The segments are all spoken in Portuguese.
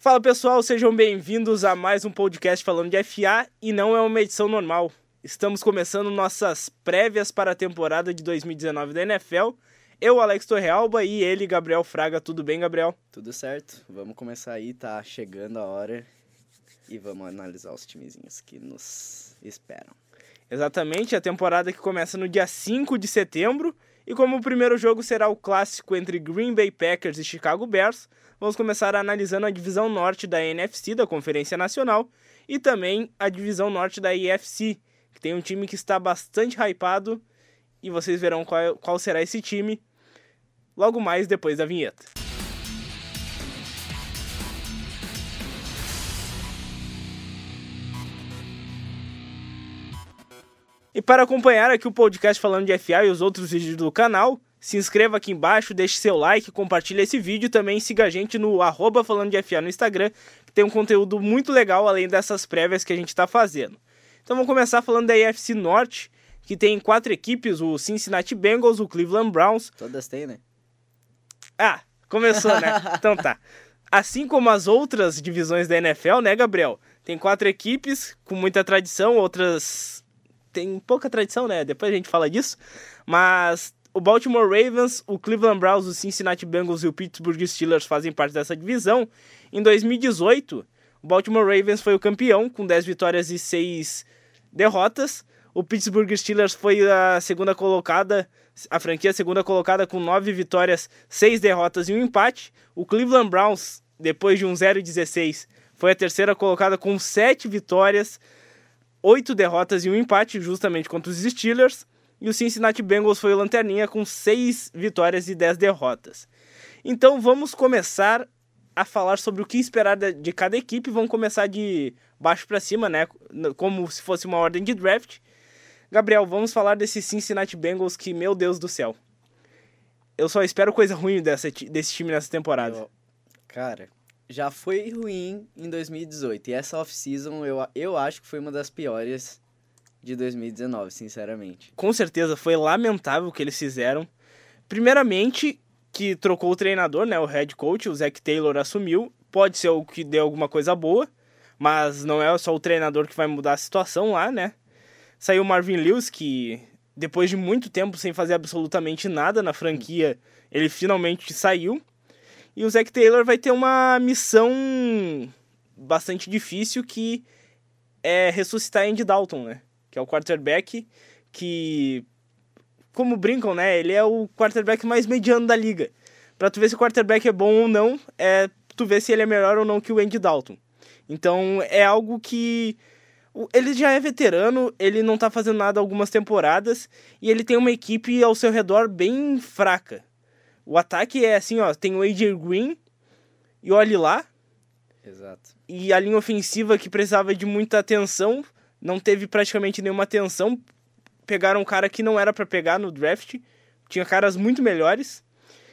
Fala pessoal, sejam bem-vindos a mais um podcast falando de FA e não é uma edição normal. Estamos começando nossas prévias para a temporada de 2019 da NFL. Eu, Alex Torrealba, e ele, Gabriel Fraga. Tudo bem, Gabriel? Tudo certo. Vamos começar aí, tá chegando a hora e vamos analisar os timezinhos que nos esperam. Exatamente, a temporada que começa no dia 5 de setembro. E como o primeiro jogo será o clássico entre Green Bay Packers e Chicago Bears, vamos começar analisando a divisão norte da NFC, da Conferência Nacional, e também a divisão norte da IFC, que tem um time que está bastante hypado, e vocês verão qual, qual será esse time logo mais depois da vinheta. E para acompanhar aqui o podcast falando de FA e os outros vídeos do canal, se inscreva aqui embaixo, deixe seu like, compartilhe esse vídeo e também siga a gente no arroba falando de FA no Instagram, que tem um conteúdo muito legal além dessas prévias que a gente está fazendo. Então vamos começar falando da AFC Norte, que tem quatro equipes, o Cincinnati Bengals, o Cleveland Browns. Todas têm, né? Ah, começou, né? então tá. Assim como as outras divisões da NFL, né, Gabriel? Tem quatro equipes com muita tradição, outras tem pouca tradição, né? Depois a gente fala disso. Mas o Baltimore Ravens, o Cleveland Browns, o Cincinnati Bengals e o Pittsburgh Steelers fazem parte dessa divisão. Em 2018, o Baltimore Ravens foi o campeão com 10 vitórias e 6 derrotas. O Pittsburgh Steelers foi a segunda colocada, a franquia segunda colocada com 9 vitórias, 6 derrotas e um empate. O Cleveland Browns, depois de um 0-16, foi a terceira colocada com 7 vitórias, oito derrotas e um empate, justamente contra os Steelers. E o Cincinnati Bengals foi o lanterninha com seis vitórias e dez derrotas. Então vamos começar a falar sobre o que esperar de cada equipe. Vamos começar de baixo para cima, né? Como se fosse uma ordem de draft. Gabriel, vamos falar desse Cincinnati Bengals que, meu Deus do céu. Eu só espero coisa ruim dessa, desse time nessa temporada. Eu, cara, já foi ruim em 2018. E essa off-season eu, eu acho que foi uma das piores de 2019, sinceramente. Com certeza, foi lamentável o que eles fizeram. Primeiramente, que trocou o treinador, né? O head coach, o Zach Taylor assumiu. Pode ser o que dê alguma coisa boa, mas não é só o treinador que vai mudar a situação lá, né? Saiu o Marvin Lewis, que depois de muito tempo sem fazer absolutamente nada na franquia, ele finalmente saiu. E o Zac Taylor vai ter uma missão bastante difícil que é ressuscitar Andy Dalton, né? Que é o quarterback que, como brincam, né? Ele é o quarterback mais mediano da liga. Pra tu ver se o quarterback é bom ou não, é tu ver se ele é melhor ou não que o Andy Dalton. Então é algo que ele já é veterano, ele não tá fazendo nada algumas temporadas e ele tem uma equipe ao seu redor bem fraca. O ataque é assim, ó, tem o AJ Green e olhe lá. Exato. E a linha ofensiva que precisava de muita atenção, não teve praticamente nenhuma atenção. Pegaram um cara que não era para pegar no draft, tinha caras muito melhores.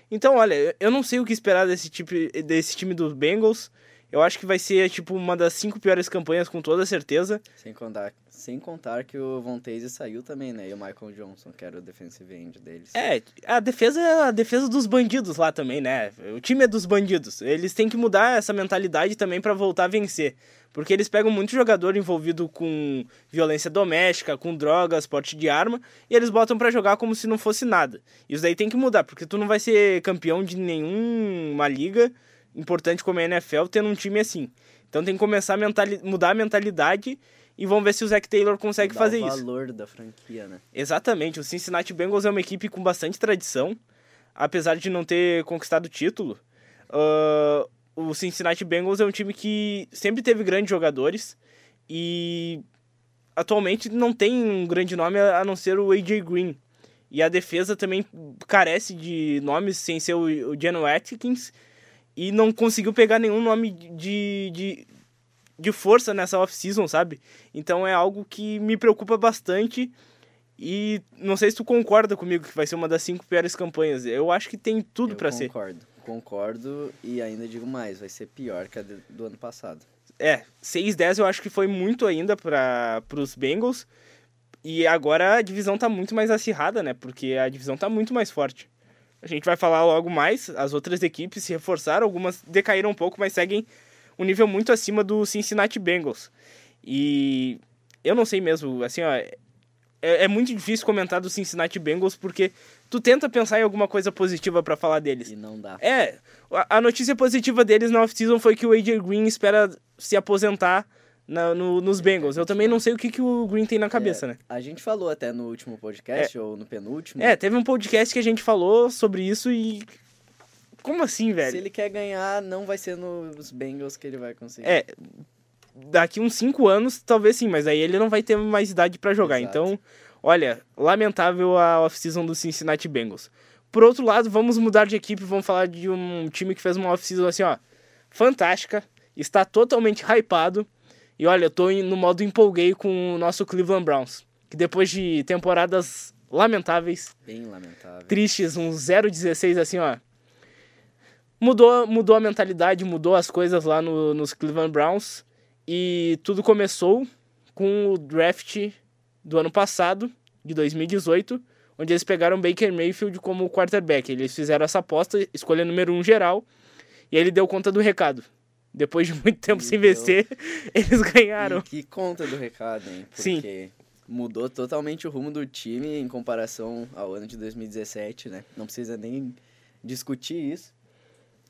Então, olha, eu não sei o que esperar desse tipo desse time dos Bengals. Eu acho que vai ser tipo uma das cinco piores campanhas com toda certeza. Sem contar, sem contar que o Von Taze saiu também, né? E o Michael Johnson, que era o defensive end deles. É, a defesa é a defesa dos bandidos lá também, né? O time é dos bandidos. Eles têm que mudar essa mentalidade também para voltar a vencer. Porque eles pegam muito jogador envolvido com violência doméstica, com drogas, porte de arma, e eles botam para jogar como se não fosse nada. Isso daí tem que mudar, porque tu não vai ser campeão de nenhuma liga importante como a NFL tendo um time assim. Então tem que começar a mudar a mentalidade e vamos ver se o Zac Taylor consegue Dá fazer o isso. o valor da franquia, né? Exatamente. O Cincinnati Bengals é uma equipe com bastante tradição, apesar de não ter conquistado o título. Uh, o Cincinnati Bengals é um time que sempre teve grandes jogadores e atualmente não tem um grande nome a não ser o AJ Green. E a defesa também carece de nomes sem ser o, o Geno Atkins e não conseguiu pegar nenhum nome de, de, de força nessa off-season, sabe? Então é algo que me preocupa bastante e não sei se tu concorda comigo que vai ser uma das cinco piores campanhas. Eu acho que tem tudo para ser. Concordo, concordo e ainda digo mais, vai ser pior que a do ano passado. É, 6-10 eu acho que foi muito ainda para os Bengals. E agora a divisão tá muito mais acirrada, né? Porque a divisão tá muito mais forte. A gente vai falar logo mais. As outras equipes se reforçaram, algumas decaíram um pouco, mas seguem um nível muito acima do Cincinnati Bengals. E eu não sei mesmo, assim, ó, é, é muito difícil comentar do Cincinnati Bengals porque tu tenta pensar em alguma coisa positiva para falar deles. E não dá. É, a, notícia positiva deles na off-season foi que o AJ Green espera se aposentar na, no, nos Bengals. Eu também não sei o que, que o Green tem na cabeça, É, né? A gente falou até no último podcast, ou no penúltimo. É, teve um podcast que a gente falou sobre isso e. Como assim, Se velho? ele quer ganhar, não vai ser nos Bengals que ele vai conseguir. É, daqui uns 5 anos, talvez sim, mas aí ele não vai ter mais idade pra jogar. Exato. Então, olha, lamentável a off-season do Cincinnati Bengals. Por outro lado, vamos mudar de equipe, vamos falar de um time que fez uma off-season assim, ó, fantástica, está totalmente hypado. E olha, eu tô no modo empolguei com o nosso Cleveland Browns, que depois de temporadas lamentáveis, Bem lamentável. tristes, um 0-16 assim, ó. Mudou, mudou a mentalidade, mudou as coisas lá no, nos Cleveland Browns. E tudo começou com o draft do ano passado, de 2018, onde eles pegaram Baker Mayfield como quarterback. Eles fizeram essa aposta, escolha número um geral, e ele deu conta do recado. Depois de muito tempo Ele sem deu. vencer, eles ganharam. E que conta do recado, hein? Sim. Porque mudou totalmente o rumo do time em comparação ao ano de 2017, né? Não precisa nem discutir isso.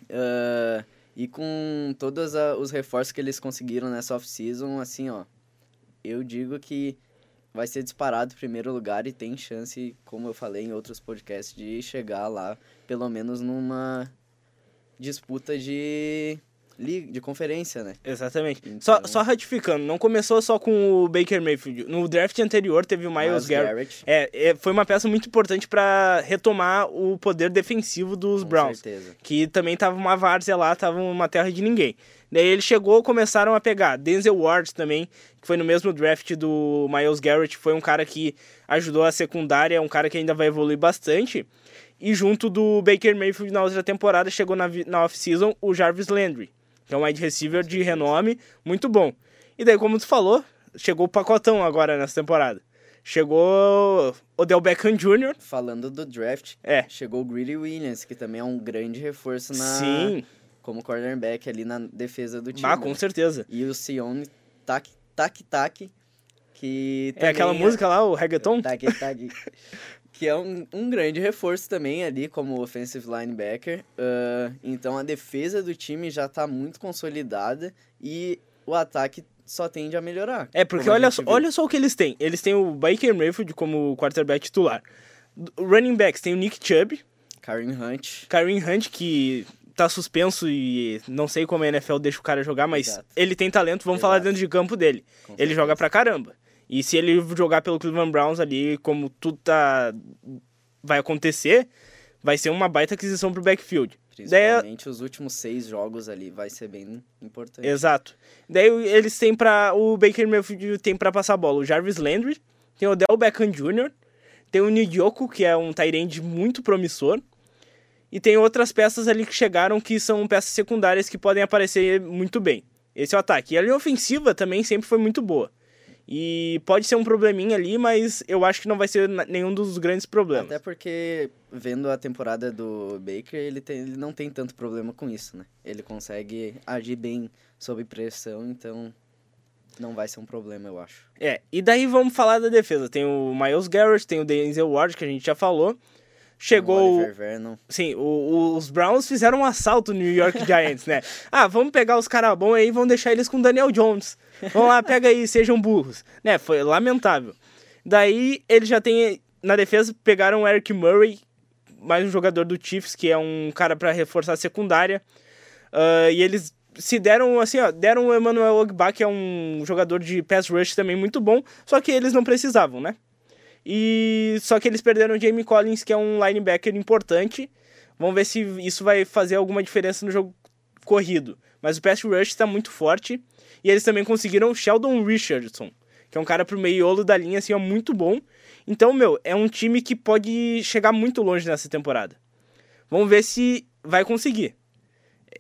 Ah, e com todos a- os reforços que eles conseguiram nessa off-season, assim, ó, eu digo que vai ser disparado em primeiro lugar e tem chance, como eu falei em outros podcasts, de chegar lá, pelo menos numa disputa de, li- de conferência, né? Exatamente. Então- Só, só ratificando, não começou só com o Baker Mayfield. No draft anterior teve o Miles, Garrett. É, é, foi uma peça muito importante para retomar o poder defensivo dos com Browns. certeza. Que também tava uma várzea lá, tava uma terra de ninguém. Daí ele chegou, começaram a pegar. Denzel Ward também, que foi no mesmo draft do Miles Garrett, foi um cara que ajudou a secundária, um cara que ainda vai evoluir bastante. E junto do Baker Mayfield na outra temporada, chegou na, na off-season o Jarvis Landry, que é um wide receiver de renome, muito bom. E daí, como tu falou, chegou o pacotão agora nessa temporada. Chegou Odell Beckham Jr., Falando do draft, é, chegou o Greedy Williams, que também é um grande reforço na sim, como cornerback ali na defesa do time. ah, com né? certeza. E o Sione Tac Tac Tac, que É aquela também música lá, o reggaeton? Tac Tac, que é um, um grande reforço também ali como offensive linebacker. Ah, então a defesa do time já tá muito consolidada e o ataque só tende a melhorar. É, porque olha só, olha só o que eles têm. Eles têm o Baker Mayfield como quarterback titular. Running backs tem o Nick Chubb, Karen Hunt, Kareem Hunt, que tá suspenso e não sei como a NFL deixa o cara jogar, mas Exato. ele tem talento, vamos falar Exato. dentro de campo dele. com Ele certeza. joga pra caramba. E se ele jogar pelo Cleveland Browns ali, como tudo tá vai acontecer, vai ser uma baita aquisição pro backfield. Daí, Principalmente os últimos seis jogos ali vai ser bem importante. Exato. Daí eles têm pra. O Baker Mayfield tem pra passar a bola o Jarvis Landry, tem o Odell Beckham Jr., tem o Nidioku, que é um Tyrande muito promissor. E tem outras peças ali que chegaram que são peças secundárias que podem aparecer muito bem. Esse é o ataque. E a linha ofensiva também sempre foi muito boa. E pode ser um probleminha ali, mas eu acho que não vai ser nenhum dos grandes problemas. Até porque, vendo a temporada do Baker, ele, tem, ele não tem tanto problema com isso, né? Ele consegue agir bem sob pressão, então não vai ser um problema, eu acho. É, e daí vamos falar da defesa. Tem o Miles Garrett, tem o Denzel Ward, que a gente já falou. Chegou. O. Sim, o- o- os Browns fizeram um assalto no New York Giants, né? Ah, vamos pegar os caras bons aí e vamos deixar eles com o Daniel Jones. Vamos lá, pega aí, sejam burros. Né, foi lamentável. Daí, eles já tem Na defesa, pegaram o Eric Murray, mais um jogador do Chiefs, que é um cara para reforçar a secundária. Ah, e eles se deram, assim, ó, deram o Emmanuel Ogba, que é um jogador de pass rush também muito bom, só que eles não precisavam, né? E só que eles perderam o Jamie Collins, que é um linebacker importante. Vamos ver se isso vai fazer alguma diferença no jogo corrido. Mas o pass rush está muito forte. E eles também conseguiram o Sheldon Richardson, que é um cara pro meiolo da linha, assim, ó, muito bom. Então, meu, é um time que pode chegar muito longe nessa temporada. Vamos ver se vai conseguir.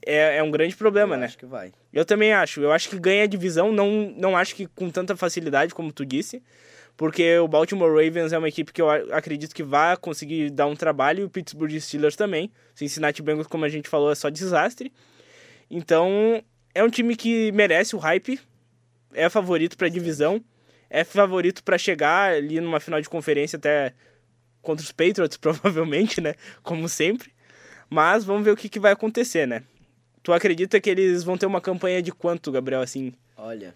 É, é um grande problema, eu né? acho que vai. Eu também acho. Eu acho que ganha a divisão, não, não acho que com tanta facilidade como tu disse, porque o Baltimore Ravens é uma equipe que eu acredito que vai conseguir dar um trabalho, e o Pittsburgh Steelers também. Cincinnati Bengals, como a gente falou, é só desastre. Então, é um time que merece o hype, é favorito pra divisão, é favorito para chegar ali numa final de conferência até contra os Patriots, provavelmente, né? Como sempre. Mas vamos ver o que, que vai acontecer, né? Tu acredita que eles vão ter uma campanha de quanto, Gabriel, assim? Olha,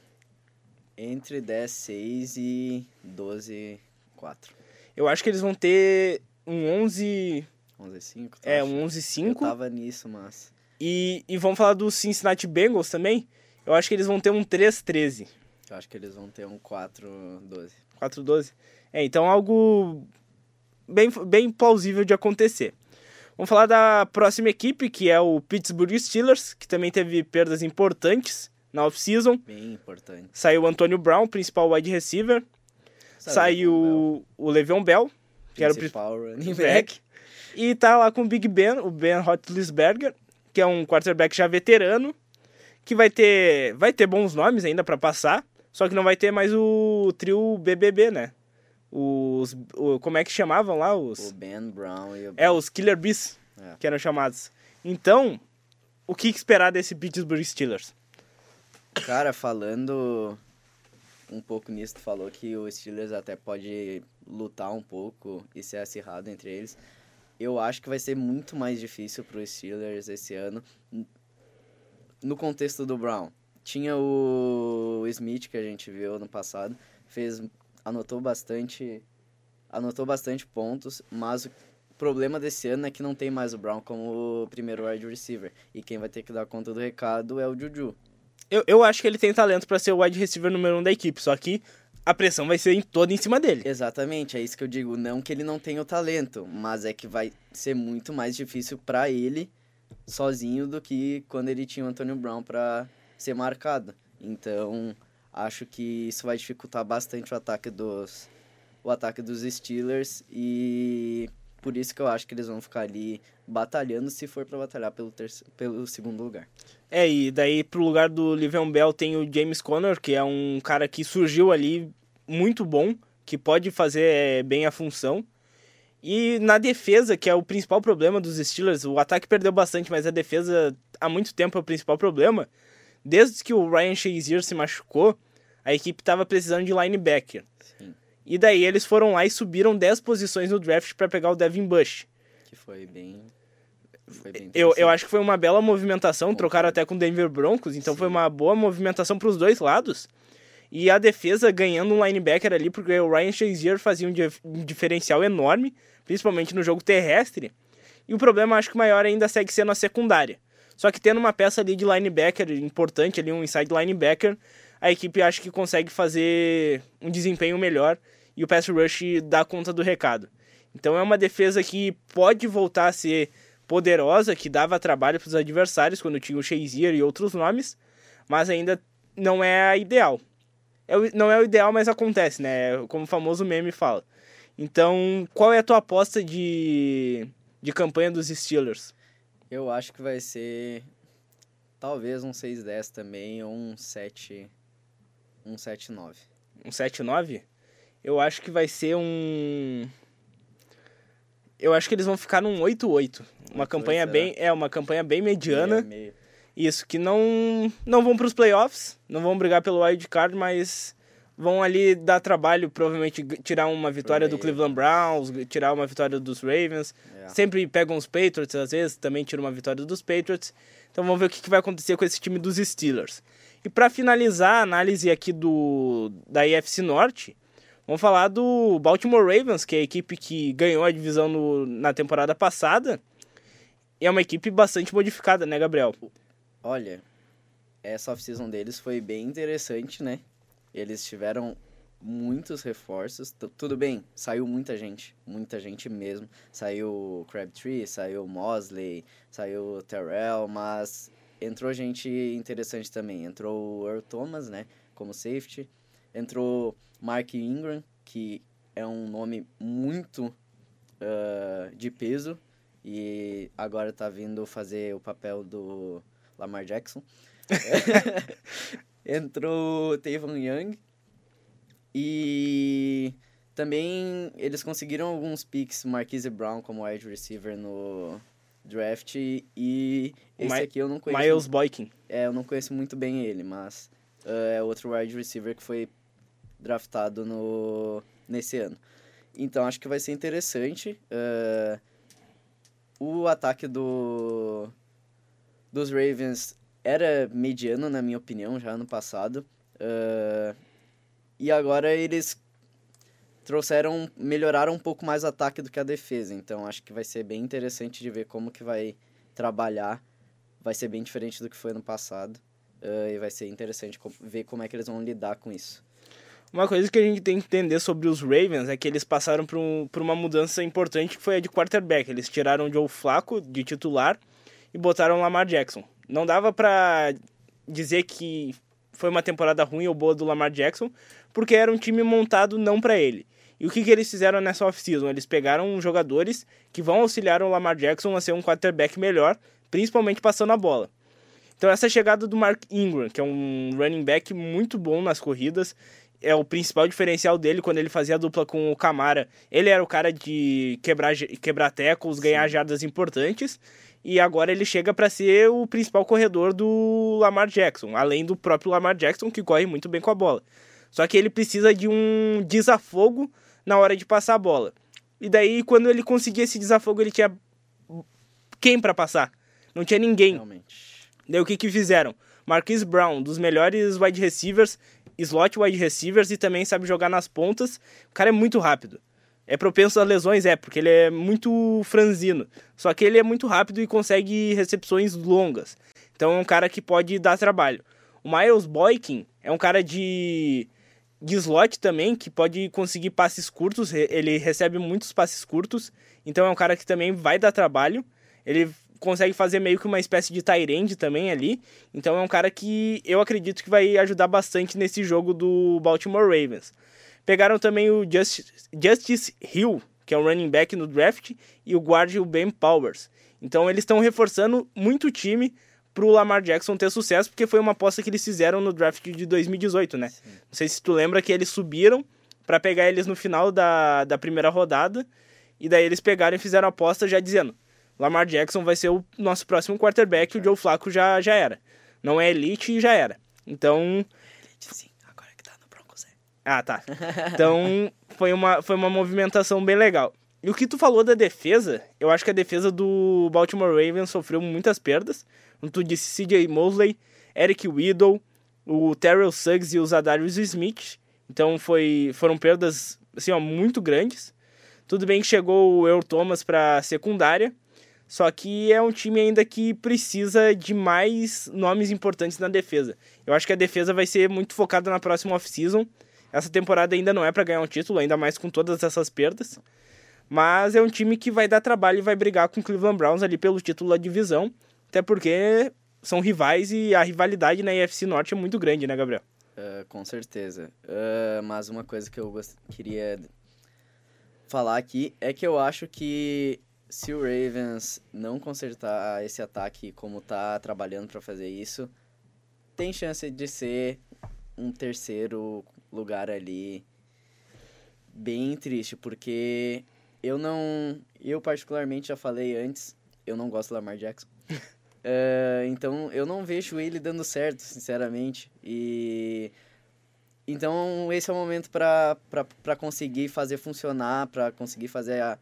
entre 10, 6 e 12, 4. Eu acho que eles vão ter um 11... 11, 5? É, um 11, 5. Eu tava nisso, mas... E, e vamos falar do Cincinnati Bengals também. Eu acho que eles vão ter um 3-13. Eu acho que eles vão ter um 4-12. 4-12? É, então algo bem, bem plausível de acontecer. Vamos falar da próxima equipe, que é o Pittsburgh Steelers, que também teve perdas importantes na off-season. Bem importante. Saiu o Antonio Brown, principal wide receiver. Saiu o Le'Veon Bell, que era o principal running back. E tá lá com o Big Ben, o Ben Roethlisberger, que é um quarterback já veterano, que vai ter vai ter bons nomes ainda para passar, só que não vai ter mais o trio BBB, né? Os o, como é que chamavam lá os O Ben Brown e o É, os Killer Bees, é. que eram chamados. Então, o que esperar desse Pittsburgh Steelers? Cara, falando um pouco nisso, tu falou que o Steelers até pode lutar um pouco e ser acirrado entre eles. Eu acho que vai ser muito mais difícil para os Steelers esse ano no contexto do Brown. Tinha o Smith que a gente viu no passado, fez anotou bastante anotou bastante pontos, mas o problema desse ano é que não tem mais o Brown como primeiro wide receiver e quem vai ter que dar conta do recado é o Juju. Eu, eu acho que ele tem talento para ser o wide receiver número um da equipe, só que a pressão vai ser toda em cima dele. Exatamente, é isso que eu digo. Não que ele não tenha o talento, mas é que vai ser muito mais difícil para ele sozinho do que quando ele tinha o Antônio Brown para ser marcado. Então, acho que isso vai dificultar bastante o ataque dos o ataque dos Steelers e por isso que eu acho que eles vão ficar ali batalhando se for para batalhar pelo, terceiro, pelo segundo lugar. É, e daí pro lugar do Livion Bell tem o James Conner, que é um cara que surgiu ali muito bom, que pode fazer é, bem a função. E na defesa, que é o principal problema dos Steelers, o ataque perdeu bastante, mas a defesa há muito tempo é o principal problema. Desde que o Ryan Shazier se machucou, a equipe estava precisando de linebacker. Sim. E daí eles foram lá e subiram 10 posições no draft para pegar o Devin Bush. Que foi bem. Eu, eu acho que foi uma bela movimentação, trocaram até com o Denver Broncos, então Sim. foi uma boa movimentação para os dois lados. E a defesa ganhando um linebacker ali, porque o Ryan Shazier fazia um, um diferencial enorme principalmente no jogo terrestre. E o problema, acho que maior ainda segue sendo a secundária. Só que tendo uma peça ali de linebacker importante, ali um inside linebacker, a equipe acho que consegue fazer um desempenho melhor e o pass rush dá conta do recado. Então é uma defesa que pode voltar a ser poderosa, que dava trabalho para os adversários quando tinha o Shazier e outros nomes, mas ainda não é a ideal. É, não é o ideal, mas acontece, né? Como o famoso meme fala. Então, qual é a tua aposta de, de campanha dos Steelers? Eu acho que vai ser talvez um 6-10 também, ou um 7 um 7-9. Um 7-9? Eu acho que vai ser um Eu acho que eles vão ficar num 8-8. Uma campanha bem, é uma campanha bem mediana. Isso, que não não vão para os playoffs, não vão brigar pelo wild card, mas vão ali dar trabalho, provavelmente tirar uma vitória do Cleveland Browns, tirar uma vitória dos Ravens. Yeah. É. Sempre pegam os Patriots, às vezes também tiram uma vitória dos Patriots. Então vamos ver o que vai acontecer com esse time dos Steelers. E para finalizar a análise aqui do da IFC Norte, vamos falar do Baltimore Ravens, que é a equipe que ganhou a divisão no, na temporada passada. E é uma equipe bastante modificada, né, Gabriel? Olha, essa off-season deles foi bem interessante, né? Eles tiveram muitos reforços. T tudo bem, saiu muita gente, muita gente mesmo. Saiu Crabtree, saiu Mosley, saiu Terrell, mas entrou gente interessante também. Entrou o Earl Thomas, né, como safety. Entrou Mark Ingram, que é um nome muito uh, de peso e agora tá vindo fazer o papel do Lamar Jackson. entrou Tavon Young e também eles conseguiram alguns picks, Marquise Brown como wide receiver no draft e esse aqui eu não conheço. Miles Boykin. É, eu não conheço muito bem ele, mas ah, é outro wide receiver que foi draftado no, nesse ano. Então acho que vai ser interessante. Ah, o ataque do, dos Ravens era mediano, na minha opinião, já ano passado. Ah, e agora eles trouxeram, melhoraram um pouco mais o ataque do que a defesa. Então acho que vai ser bem interessante de ver como que vai trabalhar. Vai ser bem diferente do que foi ano passado. Ah, e vai ser interessante ver como é que eles vão lidar com isso. Uma coisa que a gente tem que entender sobre os Ravens é que eles passaram por, um- por uma mudança importante que foi a de quarterback. Eles tiraram o Joe Flacco de titular e botaram o Lamar Jackson. Não dava pra dizer que foi uma temporada ruim ou boa do Lamar Jackson, porque era um time montado não pra ele. E o que, que eles fizeram nessa off-season? Eles pegaram jogadores que vão auxiliar o Lamar Jackson a ser um quarterback melhor, principalmente passando a bola. Então essa chegada do Mark Ingram, que é um running back muito bom nas corridas, é o principal diferencial dele quando ele fazia a dupla com o Camara. Ele era o cara de quebrar, quebrar tackles, ganhar jardas importantes, e agora ele chega para ser o principal corredor do Lamar Jackson, além do próprio Lamar Jackson que corre muito bem com a bola. Só que ele precisa de um desafogo na hora de passar a bola. E daí quando ele conseguia esse desafogo, ele tinha quem para passar? Não tinha ninguém. Realmente. Daí o que que fizeram? Marquise Brown, dos melhores wide receivers, slot wide receivers e também sabe jogar nas pontas. O cara é muito rápido. É propenso a lesões, é, porque ele é muito franzino. Só que ele é muito rápido e consegue recepções longas. Então é um cara que pode dar trabalho. O Miles Boykin é um cara de, de slot também, que pode conseguir passes curtos. Ele recebe muitos passes curtos. Então é um cara que também vai dar trabalho. Ele consegue fazer meio que uma espécie de end também ali. Então é um cara que eu acredito que vai ajudar bastante nesse jogo do Baltimore Ravens. Pegaram também o Justice, Justice Hill, que é um running back no draft, e o guard o Ben Powers. Então eles estão reforçando muito o time pro Lamar Jackson ter sucesso, porque foi uma aposta que eles fizeram no draft de 2018, né? Não sei se tu lembra que eles subiram para pegar eles no final da, da primeira rodada, e daí eles pegaram e fizeram a aposta já dizendo: Lamar Jackson vai ser o nosso próximo quarterback, o Joe Flacco já, já era. Não é elite e já era. Então, Sim, agora que tá no Broncos é. ah, tá. Então, foi uma, foi uma movimentação bem legal. E o que tu falou da defesa, eu acho que a defesa do Baltimore Ravens sofreu muitas perdas. Como tu disse, CJ Mosley, Eric Weddle, o Terrell Suggs e o Zadarius Smith. Então, foi, foram perdas, assim, ó, muito grandes. Tudo bem que chegou o Earl Thomas para secundária, só que é um time ainda que precisa de mais nomes importantes na defesa. Eu acho que a defesa vai ser muito focada na próxima off-season. Essa temporada ainda não é para ganhar um título, ainda mais com todas essas perdas. Mas é um time que vai dar trabalho e vai brigar com o Cleveland Browns ali pelo título da divisão. Até porque são rivais e a rivalidade na AFC Norte é muito grande, né, Gabriel? Ah, com certeza. Ah, mas uma coisa que eu gost- queria falar aqui é que eu acho que se o Ravens não consertar esse ataque como tá trabalhando para fazer isso, tem chance de ser um terceiro lugar ali bem triste, porque eu não, eu particularmente já falei antes, eu não gosto do Lamar Jackson. É, então eu não vejo ele dando certo, sinceramente. E então esse é o momento para conseguir fazer funcionar, para conseguir fazer a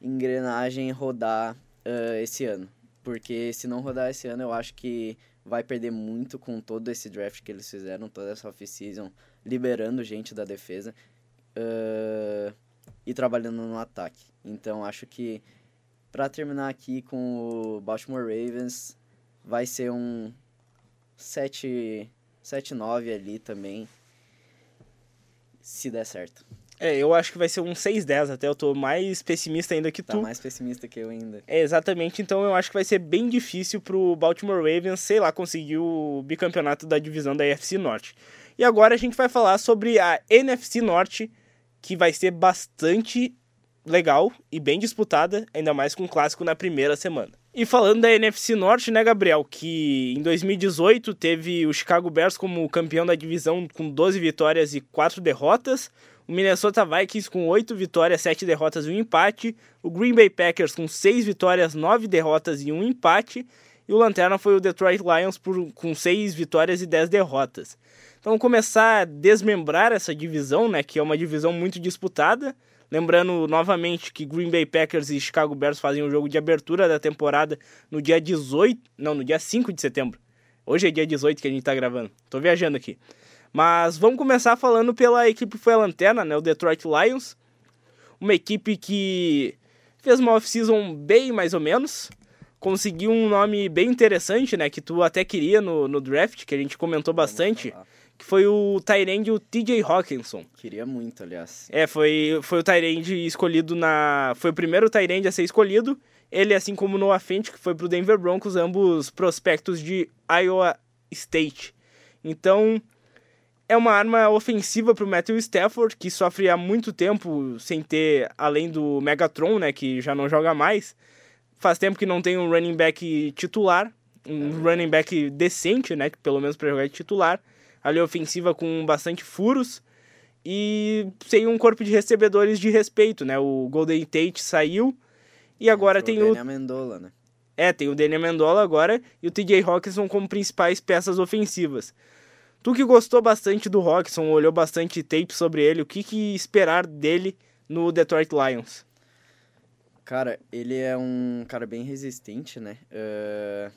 engrenagem rodar eh, esse ano. Porque se não rodar esse ano, eu acho que vai perder muito com todo esse draft que eles fizeram, toda essa off-season, liberando gente da defesa eh, e trabalhando no ataque. Então acho que para terminar aqui com o Baltimore Ravens, vai ser um 7 7-9 ali também, se der certo. É, eu acho que vai ser um 6-10 até, eu tô mais pessimista ainda que Tá tu. mais pessimista que eu ainda. É, exatamente, então eu acho que vai ser bem difícil pro Baltimore Ravens, sei lá, conseguir o bicampeonato da divisão da AFC Norte. E agora a gente vai falar sobre a NFC Norte, que vai ser bastante legal e bem disputada, ainda mais com o clássico na primeira semana. E falando da NFC Norte, né, Gabriel, que em 2018 teve o Chicago Bears como campeão da divisão com 12 vitórias e 4 derrotas, o Minnesota Vikings com 8 vitórias, 7 derrotas e um empate, o Green Bay Packers com 6 vitórias, 9 derrotas e um empate, e o Lanterna foi o Detroit Lions por, com 6 vitórias e 10 derrotas. Então começar a desmembrar essa divisão, né, que é uma divisão muito disputada, Lembrando novamente que Green Bay Packers e Chicago Bears fazem o um jogo de abertura da temporada no dia 18, não, no dia 5 de setembro. Hoje é dia 18 que a gente tá gravando. Tô viajando aqui. Mas vamos começar falando pela equipe que foi a lanterna, né, o Detroit Lions. Uma equipe que fez uma off-season bem mais ou menos. Conseguiu um nome bem interessante, né, que tu até queria no, no draft, que a gente comentou bastante que foi o Tyrande, o TJ Hawkinson. Queria muito, aliás. É, foi, foi o Tyrande escolhido na... Foi o primeiro Tyrande a ser escolhido. Ele, assim como o Noah Fent, que foi pro Denver Broncos, ambos prospectos de Iowa State. Então, é uma arma ofensiva pro Matthew Stafford, que sofre há muito tempo sem ter, além do Megatron, né, que já não joga mais. Faz tempo que não tem um running back titular, um é. running back decente, né, pelo menos para jogar de titular ali ofensiva com bastante furos e sem um corpo de recebedores de respeito, né? O Golden Tate saiu e agora tem o... O Amendola, né? É, tem o Daniel Amendola agora e o TJ Hawkinson como principais peças ofensivas. Tu que gostou bastante do Hawkinson, olhou bastante tape sobre ele, o que, que esperar dele no Detroit Lions? Cara, ele é um cara bem resistente, né? Uh,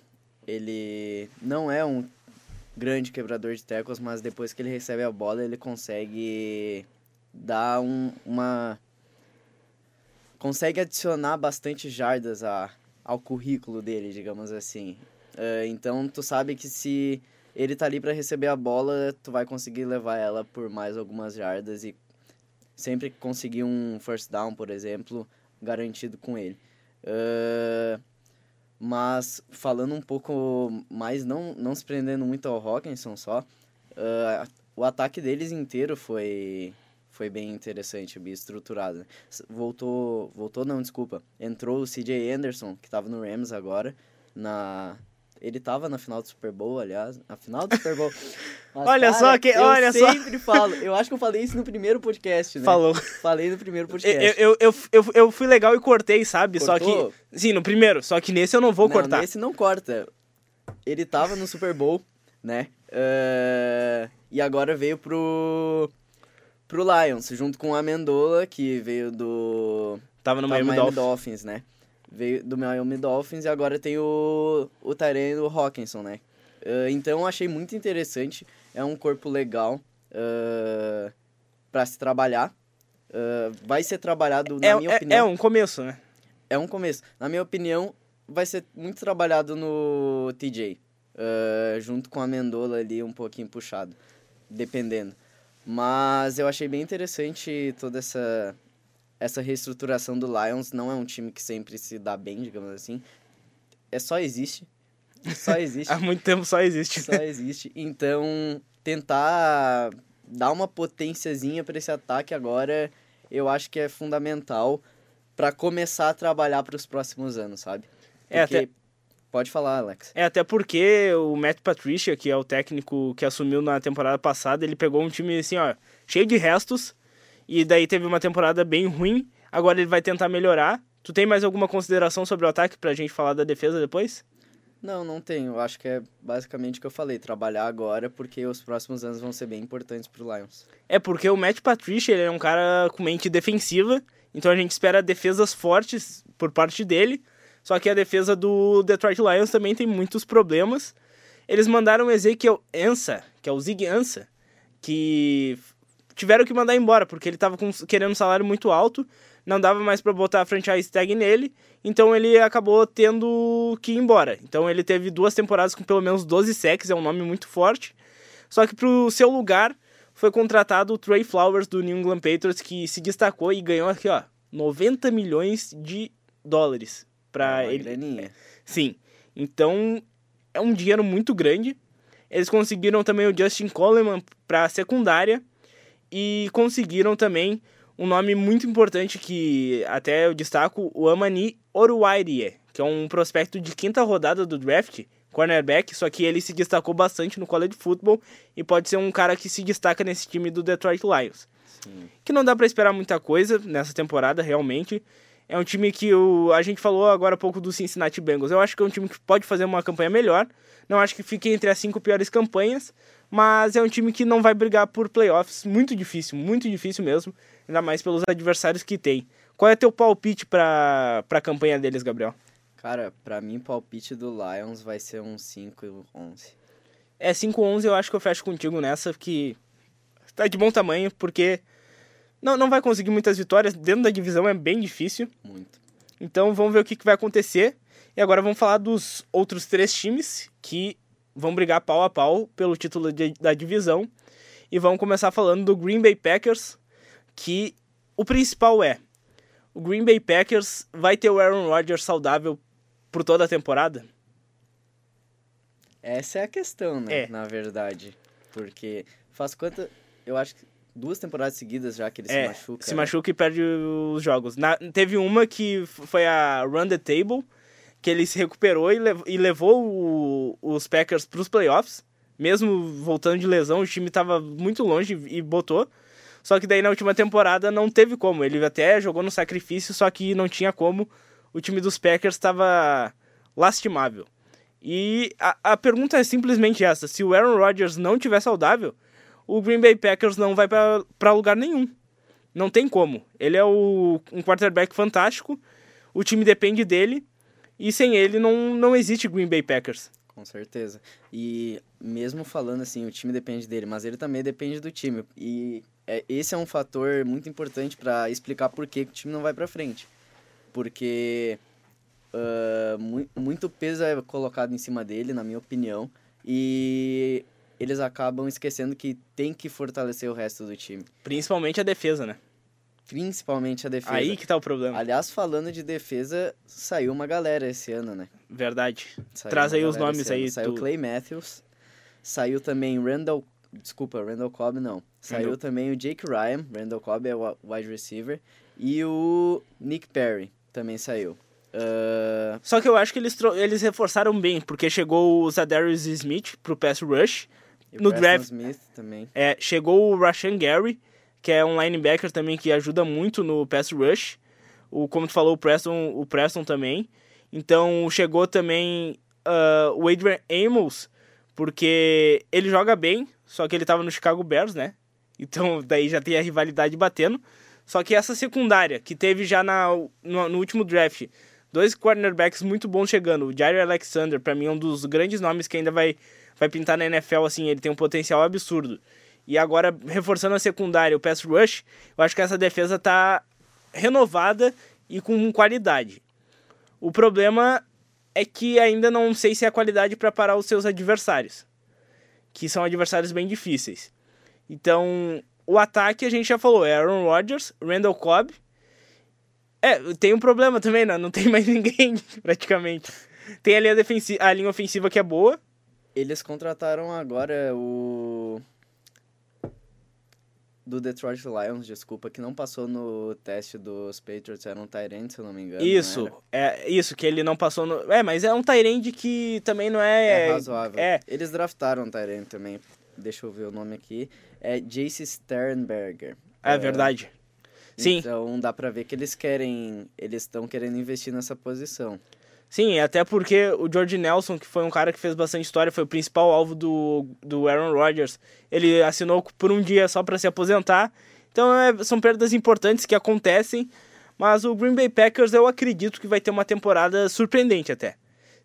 ele não é um grande quebrador de teclas, mas depois que ele recebe a bola, ele consegue dar um, uma. consegue adicionar bastante jardas a, ao currículo dele, digamos assim. Uh, então, tu sabe que se ele tá ali para receber a bola, tu vai conseguir levar ela por mais algumas jardas e sempre conseguir um first down, por exemplo, garantido com ele. Uh, mas falando um pouco mais, não, não se prendendo muito ao Hawkinson só, uh, o ataque deles inteiro foi, foi bem interessante, bem estruturado. Voltou, voltou não, desculpa, entrou o CJ Anderson, que estava no Rams agora, na, ele tava na final do Super Bowl, aliás. Na final do Super Bowl. Mas, olha cara, só que. Olha eu só. sempre falo. Eu acho que eu falei isso no primeiro podcast, né? Falou. Falei no primeiro podcast. Eu, eu, eu, eu, eu fui legal e cortei, sabe? Cortou? Só que. Sim, no primeiro. Só que nesse eu não vou não, cortar. Nesse não corta. Ele tava no Super Bowl, né? Uh, e agora veio pro. pro Lions, junto com a Amendola, que veio do. Tava no Miami, Miami Dolphins. Dolphins, né? Veio do Miami Dolphins e agora tem o, o Tyrene Hawkinson, né? Uh, então achei muito interessante, é um corpo legal uh, para se trabalhar. Uh, vai ser trabalhado, na é, minha é, opinião... É um começo, né? É um começo. Na minha opinião, vai ser muito trabalhado no TJ. Uh, junto com a Mendola ali, um pouquinho puxado. Dependendo. Mas eu achei bem interessante toda essa essa reestruturação do Lions não é um time que sempre se dá bem, digamos assim. É só existe. Só existe. Há muito tempo só existe. Só existe. Então, tentar dar uma potênciazinha para esse ataque agora, eu acho que é fundamental para começar a trabalhar para os próximos anos, sabe? Porque... É até Pode falar, Alex. É, até porque o Matt Patricia, que é o técnico que assumiu na temporada passada, ele pegou um time assim, ó, cheio de restos, e daí teve uma temporada bem ruim. Agora ele vai tentar melhorar. Tu tem mais alguma consideração sobre o ataque pra gente falar da defesa depois? Não, não tenho. Acho que é basicamente o que eu falei. Trabalhar agora porque os próximos anos vão ser bem importantes pro Lions. É porque o Matt Patricia ele é um cara com mente defensiva. Então a gente espera defesas fortes por parte dele. Só que a defesa do Detroit Lions também tem muitos problemas. Eles mandaram o Ezekiel Ansa, que é o Zig Ansa, que tiveram que mandar embora, porque ele tava com, querendo um salário muito alto, não dava mais para botar a franchise tag nele, então ele acabou tendo que ir embora. Então ele teve duas temporadas com pelo menos 12 sacks, é um nome muito forte. Só que pro seu lugar foi contratado o Trey Flowers do New England Patriots, que se destacou e ganhou aqui, ó, 90 milhões de dólares para é ele. Graninha. Sim. Então é um dinheiro muito grande. Eles conseguiram também o Justin Coleman para secundária e conseguiram também um nome muito importante que até eu destaco, o Amani Oruwairie, que é um prospecto de quinta rodada do draft, cornerback, só que ele se destacou bastante no college football e pode ser um cara que se destaca nesse time do Detroit Lions. Sim. Que não dá para esperar muita coisa nessa temporada, realmente. É um time que o, a gente falou agora há pouco do Cincinnati Bengals. Eu acho que é um time que pode fazer uma campanha melhor. Não acho que fique entre as cinco piores campanhas, mas é um time que não vai brigar por playoffs. Muito difícil, muito difícil mesmo. Ainda mais pelos adversários que tem. Qual é teu palpite para a campanha deles, Gabriel? Cara, para mim, palpite do Lions vai ser um 5 11. É, 5 11 eu acho que eu fecho contigo nessa, que tá de bom tamanho, porque não, não vai conseguir muitas vitórias. Dentro da divisão é bem difícil. Muito. Então vamos ver o que, que vai acontecer. E agora vamos falar dos outros três times que vão brigar pau a pau pelo título de, da divisão. E vamos começar falando do Green Bay Packers, que o principal é: o Green Bay Packers vai ter o Aaron Rodgers saudável por toda a temporada? Essa é a questão, né? É. Na verdade. Porque faz quanto. Eu acho que duas temporadas seguidas já que ele é, se machuca. Se né? machuca e perde os jogos. Na, teve uma que foi a Run the Table, que ele se recuperou e, lev e levou o, os Packers para os playoffs. Mesmo voltando de lesão, o time estava muito longe e botou. Só que daí na última temporada não teve como. Ele até jogou no sacrifício, só que não tinha como. O time dos Packers estava lastimável. E a, a pergunta é simplesmente essa: se o Aaron Rodgers não tiver saudável, o Green Bay Packers não vai para lugar nenhum. Não tem como. Ele é o, um quarterback fantástico, o time depende dele, e sem ele não, não existe Green Bay Packers. Com certeza. E mesmo falando assim, o time depende dele, mas ele também depende do time. E é, esse é um fator muito importante para explicar por que o time não vai para frente. Porque uh, mu muito peso é colocado em cima dele, na minha opinião. E eles acabam esquecendo que tem que fortalecer o resto do time. Principalmente a defesa, né? Principalmente a defesa. Aí que tá o problema. Aliás, falando de defesa, saiu uma galera esse ano, né? Verdade. Saiu Traz aí os nomes aí. Saiu tu... Clay Matthews, saiu também Randall... Desculpa, Randall Cobb não. Saiu Randall. também o Jake Ryan, Randall Cobb é o wide receiver, e o Nick Perry também saiu. Uh... Só que eu acho que eles, eles reforçaram bem, porque chegou o Zadarius Smith pro pass rush, e no draft. Smith também. É, chegou o Rashan Gary, que é um linebacker também que ajuda muito no pass rush. O, como tu falou, o Preston, o Preston também. Então chegou também uh, o Adrian Amos, porque ele joga bem, só que ele tava no Chicago Bears, né? Então daí já tem a rivalidade batendo. Só que essa secundária, que teve já na, no, no último draft, dois cornerbacks muito bons chegando. O Jair Alexander, para mim, é um dos grandes nomes que ainda vai vai pintar na NFL, assim, ele tem um potencial absurdo. E agora, reforçando a secundária, o pass rush, eu acho que essa defesa tá renovada e com qualidade. O problema é que ainda não sei se é a qualidade para parar os seus adversários, que são adversários bem difíceis. Então, o ataque a gente já falou, é Aaron Rodgers, Randall Cobb. É, tem um problema também, né? Não tem mais ninguém, praticamente. Tem a linha, defensiva, a linha ofensiva que é boa, eles contrataram agora o. Do Detroit Lions, desculpa, que não passou no teste dos Patriots, era um Tyrant, se eu não me engano. Isso, é isso, que ele não passou no. É, mas é um Tyrant que também não é. É razoável. É. Eles draftaram um Tyrant também, deixa eu ver o nome aqui. É Jace Sternberger. É, é verdade. Sim. Então dá pra ver que eles querem. Eles estão querendo investir nessa posição. Sim, até porque o George Nelson, que foi um cara que fez bastante história, foi o principal alvo do, do Aaron Rodgers, ele assinou por um dia só para se aposentar. Então é, são perdas importantes que acontecem, mas o Green Bay Packers eu acredito que vai ter uma temporada surpreendente até.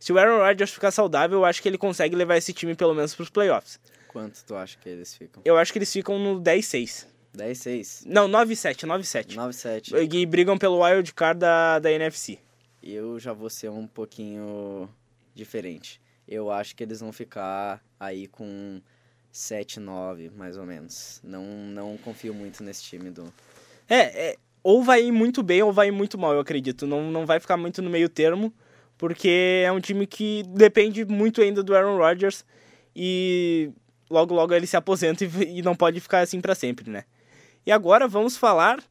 Se o Aaron Rodgers ficar saudável, eu acho que ele consegue levar esse time pelo menos para os playoffs. Quanto tu acha que eles ficam? Eu acho que eles ficam no 10-6. 10-6? Não, 9-7, 9-7. 9-7. E brigam pelo wild card da, da NFC eu já vou ser um pouquinho diferente. Eu acho que eles vão ficar aí com 7, 9, mais ou menos. Não, não confio muito nesse time do. É, é, ou vai ir muito bem ou vai ir muito mal, eu acredito. Não, não vai ficar muito no meio termo, porque é um time que depende muito ainda do Aaron Rodgers e logo logo ele se aposenta e, e não pode ficar assim para sempre, né? E agora vamos falar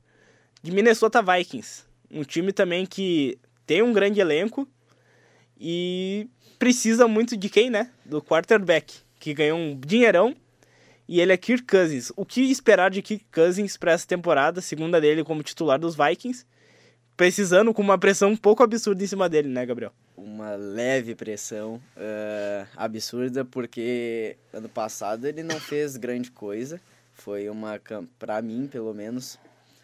de Minnesota Vikings. Um time também que tem um grande elenco e precisa muito de quem, né? Do quarterback, que ganhou um dinheirão e ele é Kirk Cousins. O que esperar de Kirk Cousins para essa temporada, segunda dele como titular dos Vikings? Precisando com uma pressão um pouco absurda em cima dele, né, Gabriel? Uma leve pressão uh, absurda, porque ano passado ele não fez grande coisa. Foi uma, para mim, pelo menos,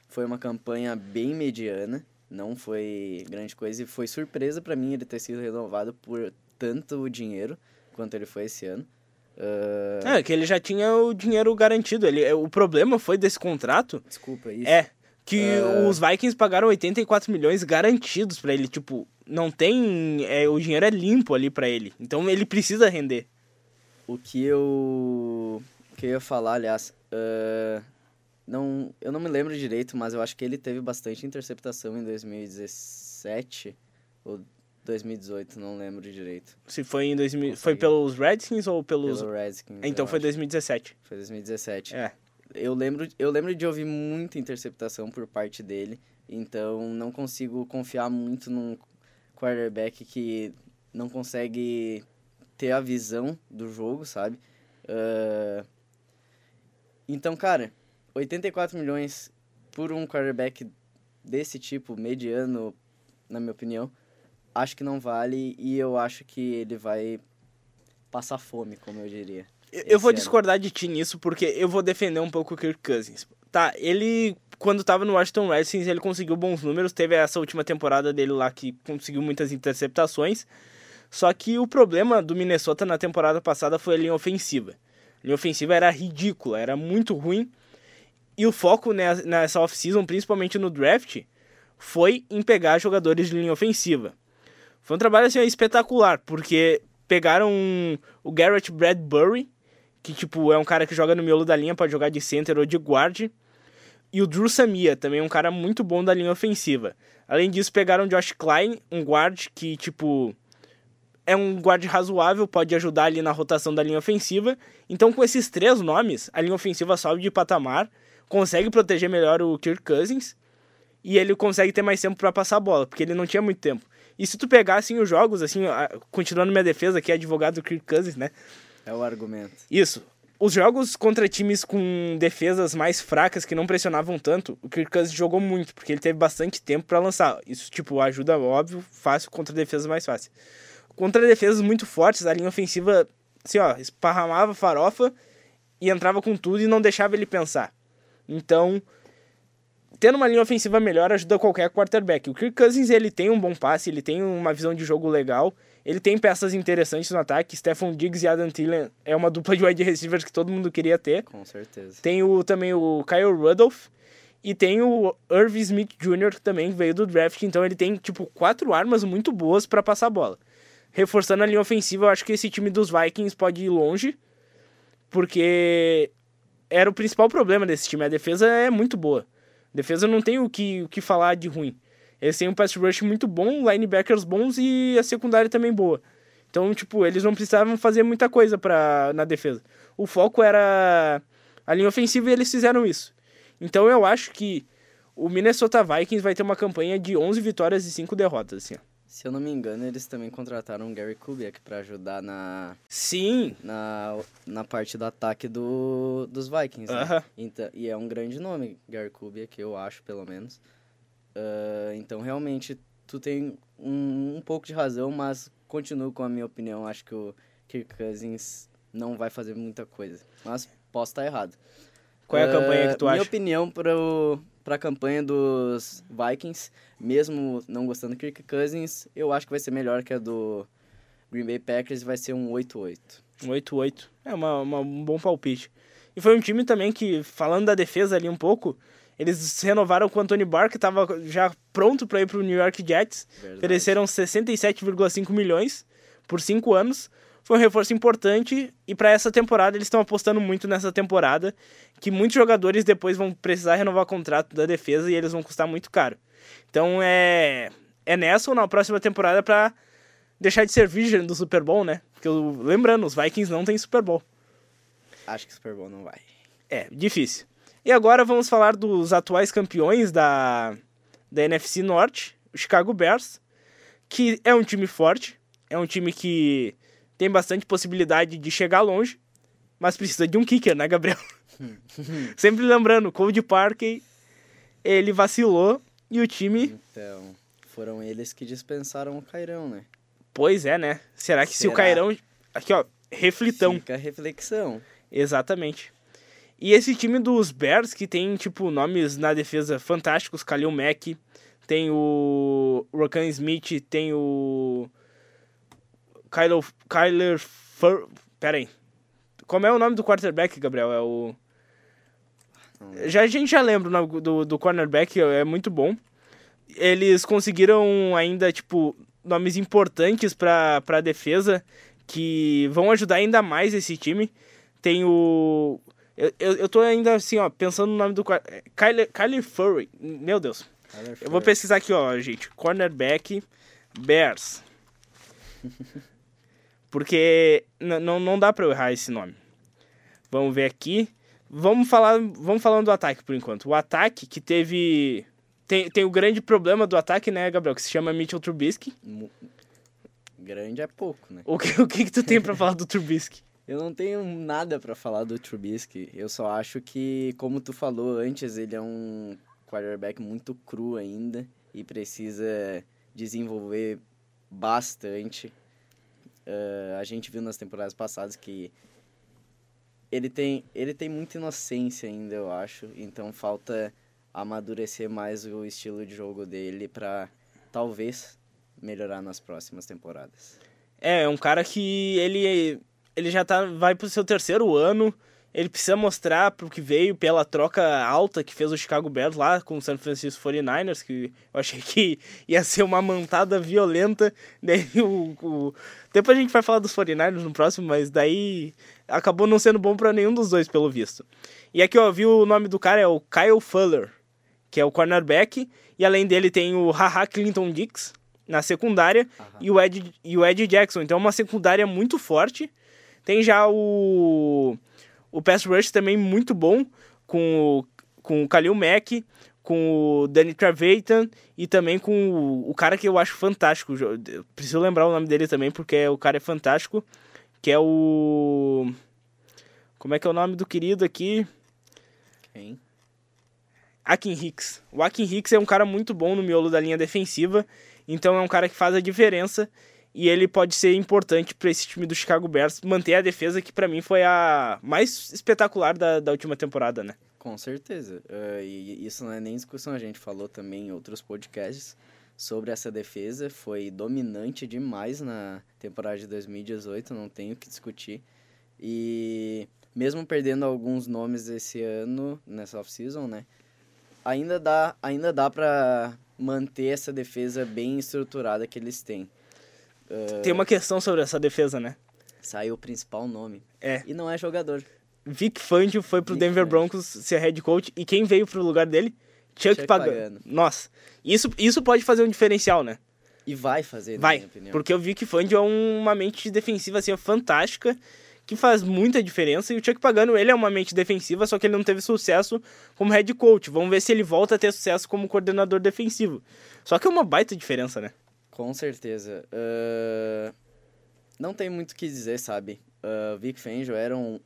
foi uma campanha bem mediana. Não foi grande coisa e foi surpresa para mim ele ter sido renovado por tanto dinheiro quanto ele foi esse ano. Uh... É, que ele já tinha o dinheiro garantido. Ele, o problema foi desse contrato. Desculpa, isso. É. Que uh... os Vikings pagaram 84 milhões garantidos para ele. Tipo, não tem. É, o dinheiro é limpo ali para ele. Então ele precisa render. O que eu. O que eu ia falar, aliás. Uh... Não, eu não me lembro direito, mas eu acho que ele teve bastante interceptação em 2017 ou 2018, não lembro direito. Se foi em 2000, foi pelos Redskins ou pelos Pelo Redskins. Então foi 2017. Foi 2017. É. Eu lembro, eu lembro de ouvir muita interceptação por parte dele, então não consigo confiar muito num quarterback que não consegue ter a visão do jogo, sabe? Uh... Então, cara, 84 milhões por um quarterback desse tipo, mediano, na minha opinião, acho que não vale e eu acho que ele vai passar fome, como eu diria. Eu vou ano. discordar de ti nisso porque eu vou defender um pouco o Kirk Cousins. Tá, ele quando tava no Washington Redskins, ele conseguiu bons números, teve essa última temporada dele lá que conseguiu muitas interceptações. Só que o problema do Minnesota na temporada passada foi a linha ofensiva. A linha ofensiva era ridícula, era muito ruim. E o foco nessa off-season, principalmente no draft, foi em pegar jogadores de linha ofensiva. Foi um trabalho assim, espetacular, porque pegaram o Garrett Bradbury, que tipo é um cara que joga no miolo da linha, pode jogar de center ou de guard, e o Drew Samia, também um cara muito bom da linha ofensiva. Além disso, pegaram Josh Klein, um guard que tipo é um guard razoável, pode ajudar ali na rotação da linha ofensiva. Então, com esses três nomes, a linha ofensiva sobe de patamar, consegue proteger melhor o Kirk Cousins e ele consegue ter mais tempo para passar a bola, porque ele não tinha muito tempo. E se tu pegar, assim, os jogos, assim, continuando minha defesa, que é advogado do Kirk Cousins, né? É o argumento. Isso. Os jogos contra times com defesas mais fracas, que não pressionavam tanto, o Kirk Cousins jogou muito, porque ele teve bastante tempo para lançar. Isso, tipo, ajuda, óbvio, fácil contra defesas mais fáceis. Contra defesas muito fortes, a linha ofensiva, assim, ó, esparramava farofa e entrava com tudo e não deixava ele pensar. Então, tendo uma linha ofensiva melhor ajuda qualquer quarterback. O Kirk Cousins ele tem um bom passe, ele tem uma visão de jogo legal, ele tem peças interessantes no ataque. Stephon Diggs e Adam Thielen é uma dupla de wide receivers que todo mundo queria ter. Com certeza. Tem o, também o Kyle Rudolph e tem o Irv Smith Jr. que também veio do draft, então ele tem tipo quatro armas muito boas para passar a bola. Reforçando a linha ofensiva, eu acho que esse time dos Vikings pode ir longe, porque era o principal problema desse time. A defesa é muito boa. Defesa não tem o que, o que falar de ruim. Eles têm um pass rush muito bom, linebackers bons e a secundária também boa. Então, tipo, eles não precisavam fazer muita coisa pra, na defesa. O foco era a linha ofensiva e eles fizeram isso. Então eu acho que o Minnesota Vikings vai ter uma campanha de 11 vitórias e 5 derrotas, assim. Se eu não me engano, eles também contrataram o Gary Kubiak para ajudar na Sim, na, na parte do ataque do, dos Vikings. Uh -huh. então, e é um grande nome, Gary Kubiak, eu acho, pelo menos. Uh, então, realmente, tu tem um, um pouco de razão, mas continuo com a minha opinião. Acho que o Kirk Cousins não vai fazer muita coisa. Mas posso estar errado. Qual é a uh, campanha que tu minha acha? Minha opinião para o para a campanha dos Vikings, mesmo não gostando do Kirk Cousins, eu acho que vai ser melhor que a do Green Bay Packers, vai ser um 8-8. Um 8-8. É uma, uma, um bom palpite. E foi um time também que, falando da defesa ali um pouco, eles renovaram com o Anthony Barr, que estava já pronto para ir para o New York Jets. Verdade. Ofereceram 67,5 milhões por 5 anos foi um reforço importante e para essa temporada eles estão apostando muito nessa temporada, que muitos jogadores depois vão precisar renovar o contrato da defesa e eles vão custar muito caro. Então é é nessa ou na próxima temporada para deixar de ser virgem do Super Bowl, né? Porque lembrando, os Vikings não têm Super Bowl. Acho que Super Bowl não vai. É, difícil. E agora vamos falar dos atuais campeões da, da NFC Norte, o Chicago Bears, que é um time forte, é um time que tem bastante possibilidade de chegar longe, mas precisa de um kicker, né, Gabriel? Sempre lembrando, Cold Parker, ele vacilou e o time... Então, foram eles que dispensaram o Cairão, né? Pois é, né? Será que Será? se o Cairão... Aqui, ó, reflitão. Fica a reflexão. Exatamente. E esse time dos Bears, que tem, tipo, nomes na defesa fantásticos, Khalil Mack, tem o Rokan Smith, tem o Kyler, Kyler Fur... Pera aí. Como é o nome do quarterback, Gabriel? É o... Já, a gente já lembra o nome do, do cornerback, é muito bom. Eles conseguiram ainda, tipo, nomes importantes para a defesa que vão ajudar ainda mais esse time. Tem o eu, eu, eu tô ainda assim, ó, pensando no nome do. Kyler, Kyler Furry. Meu Deus. Eu vou pesquisar aqui, ó, gente. Cornerback Bears. Porque não, não dá pra eu errar esse nome. Vamos ver aqui. Vamos falar, vamos falando do ataque por enquanto. O ataque que teve. Tem, tem o grande problema do ataque, né, Gabriel? Que se chama Mitchell Trubisky. Grande é pouco, né? O que, o que, que tu tem pra falar do Trubisky? Eu não tenho nada para falar do Trubisky. Eu só acho que, como tu falou antes, ele é um quarterback muito cru ainda e precisa desenvolver bastante. Uh, a gente viu nas temporadas passadas que ele tem, ele tem muita inocência ainda, eu acho. Então falta amadurecer mais o estilo de jogo dele para talvez melhorar nas próximas temporadas. É, é um cara que ele ele já tá, vai pro seu terceiro ano. Ele precisa mostrar pro que veio pela troca alta que fez o Chicago Bears lá com o San Francisco 49ers, que eu achei que ia ser uma mantada violenta. Daí o, o... Depois a gente vai falar dos 49ers no próximo, mas daí acabou não sendo bom para nenhum dos dois, pelo visto. E aqui, ó, viu o nome do cara é o Kyle Fuller, que é o cornerback, e além dele tem o Haha Clinton Dix na secundária e o, Ed, e o Ed Jackson. Então é uma secundária muito forte. Tem já o. O Pass Rush também muito bom, com o, com o Khalil Mack, com o Danny Trevathan e também com o, o cara que eu acho fantástico. Eu preciso lembrar o nome dele também, porque o cara é fantástico. Que é o. Como é que é o nome do querido aqui? Quem? Akin Hicks. O Akin Hicks é um cara muito bom no miolo da linha defensiva, então é um cara que faz a diferença e ele pode ser importante para esse time do Chicago Bears manter a defesa que para mim foi a mais espetacular da, da última temporada, né? Com certeza. Uh, e isso não é nem discussão, a gente falou também em outros podcasts sobre essa defesa. Foi dominante demais na temporada de 2018, não tenho que discutir. E mesmo perdendo alguns nomes esse ano, nessa off-season, né? Ainda dá, ainda dá para manter essa defesa bem estruturada que eles têm. Uh, Tem uma questão sobre essa defesa, né? Saiu o principal nome. É. E não é jogador. Vic Fangio foi pro Vic Denver Broncos ser head coach. E quem veio pro lugar dele? Chuck, Chuck Pagano. Pagano. Nossa, isso, isso pode fazer um diferencial, né? E vai fazer, vai, porque o Vic Fangio é uma mente defensiva assim, fantástica, que faz muita diferença. E o Chuck Pagano, ele é uma mente defensiva, só que ele não teve sucesso como head coach. Vamos ver se ele volta a ter sucesso como coordenador defensivo. Só que é uma baita diferença, né? Com certeza. Uh, não tem muito o que dizer, sabe? Uh, Vic Fangio era um,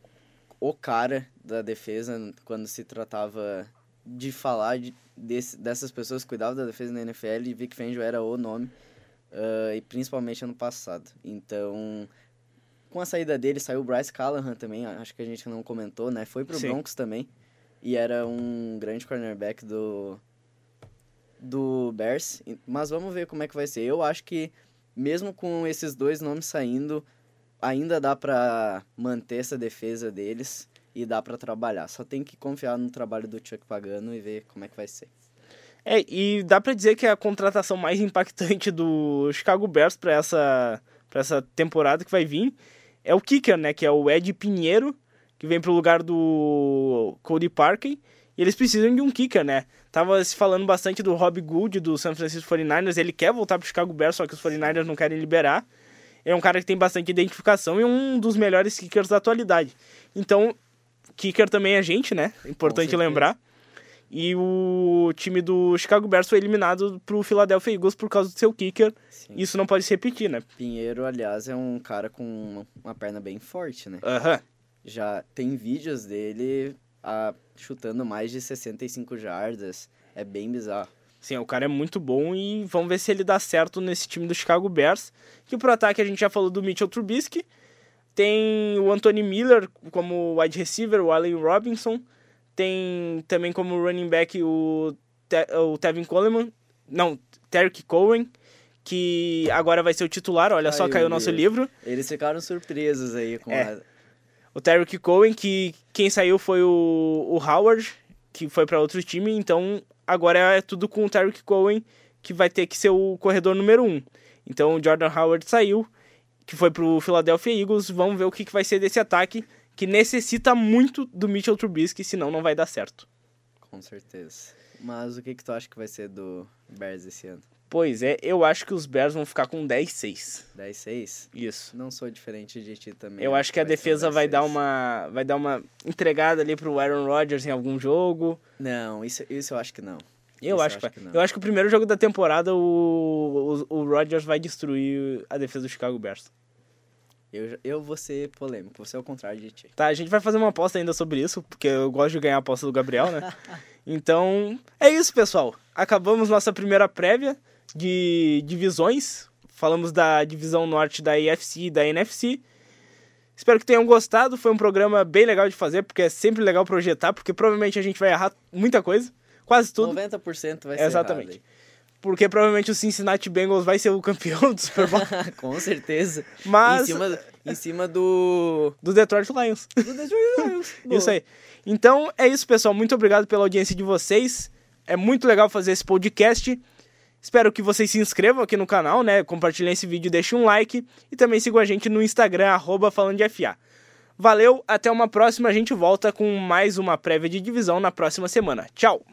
o cara da defesa quando se tratava de falar de, desse, dessas pessoas que cuidavam da defesa na NFL e Vic Fangio era o nome, uh, e principalmente ano passado. Então, com a saída dele, saiu o Bryce Callahan também, acho que a gente não comentou, né? Foi pro Sim. Broncos também, e era um grande cornerback do, do Bears, mas vamos ver como é que vai ser. Eu acho que mesmo com esses dois nomes saindo, ainda dá para manter essa defesa deles e dá para trabalhar. Só tem que confiar no trabalho do Chuck Pagano e ver como é que vai ser. É, e dá para dizer que a contratação mais impactante do Chicago Bears para essa para essa temporada que vai vir é o kicker, né, que é o Ed Pinheiro, que vem pro lugar do Cody Parker, e eles precisam de um kicker, né? Tava se falando bastante do Rob Gould, do San Francisco 49ers. Ele quer voltar pro Chicago Bears, só que os 49ers não querem liberar. É um cara que tem bastante identificação e um dos melhores kickers da atualidade. Então, kicker também é gente, né? Importante certeza. lembrar. E o time do Chicago Bears foi eliminado pro Philadelphia Eagles por causa do seu kicker. Sim. Isso não pode se repetir, né? Pinheiro, aliás, é um cara com uma perna bem forte, né? Aham. Já tem vídeos dele ah, chutando mais de 65 jardas. É bem bizarro. Sim, o cara é muito bom e vamos ver se ele dá certo nesse time do Chicago Bears. Que pro ataque a gente já falou do Mitchell Trubisky. Tem o Anthony Miller como wide receiver, o Allen Robinson. Tem também como running back o, Te o Tevin Coleman. Não, Terry Cohen, que agora vai ser o titular. Olha só, Ai, caiu o nosso livro. Eles ficaram surpresos aí com É. a... O Terry Cohen, que quem saiu foi o, o Howard, que foi para outro time. Então agora é tudo com o Terry Cohen, que vai ter que ser o corredor número um. Então o Jordan Howard saiu, que foi pro Philadelphia Eagles. Vamos ver o que, que vai ser desse ataque, que necessita muito do Mitchell Trubisky, senão não vai dar certo. Com certeza. Mas o que, que tu acha que vai ser do Bears esse ano? Pois é, eu acho que os Bears vão ficar com 10-6. 10-6? Isso. Não sou diferente de ti também. Eu acho que a ser um defesa vai 10-6. dar uma vai dar uma entregada ali pro Aaron Rodgers em algum jogo. Não, isso, isso eu acho que não. Eu Isso acho, que, vai. não. eu acho que o primeiro jogo da temporada o, o, o Rodgers vai destruir a defesa do Chicago Bears. Eu, eu vou ser polêmico, você é o contrário de ti. Tá, a gente vai fazer uma aposta ainda sobre isso, porque eu gosto de ganhar a aposta do Gabriel, né? então, é isso, pessoal. Acabamos nossa primeira prévia de divisões. Falamos da divisão norte da IFC e da NFC. Espero que tenham gostado. Foi um programa bem legal de fazer, porque é sempre legal projetar, porque provavelmente a gente vai errar muita coisa. Quase tudo. 90% vai ser Exatamente. errado Porque provavelmente o Cincinnati Bengals vai ser o campeão do Super Bowl. Com certeza. Mas Em cima, em cima do... do Detroit Lions. do Detroit Lions. Isso aí. Então é isso, pessoal. Muito obrigado pela audiência de vocês. É muito legal fazer esse podcast. Espero que vocês se inscrevam aqui no canal, né? Compartilhem esse vídeo, deixem um like. E também sigam a gente no Instagram, arroba falando de FA. Valeu, até uma próxima. A gente volta com mais uma prévia de divisão na próxima semana. Tchau!